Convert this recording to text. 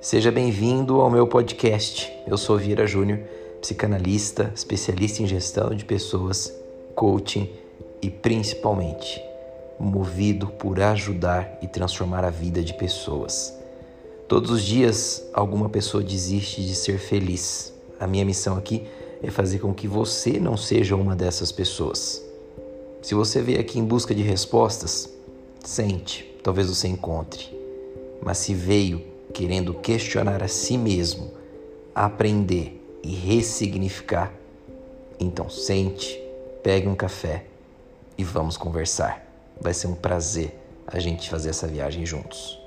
Seja bem-vindo ao meu podcast. Eu sou Vieira Júnior, psicanalista, especialista em gestão de pessoas, coaching e principalmente movido por ajudar e transformar a vida de pessoas. Todos os dias alguma pessoa desiste de ser feliz. A minha missão aqui é fazer com que você não seja uma dessas pessoas. Se você veio aqui em busca de respostas, sente, talvez você encontre. Mas se veio querendo questionar a si mesmo, aprender e ressignificar, então sente, pegue um café e vamos conversar. Vai ser um prazer a gente fazer essa viagem juntos.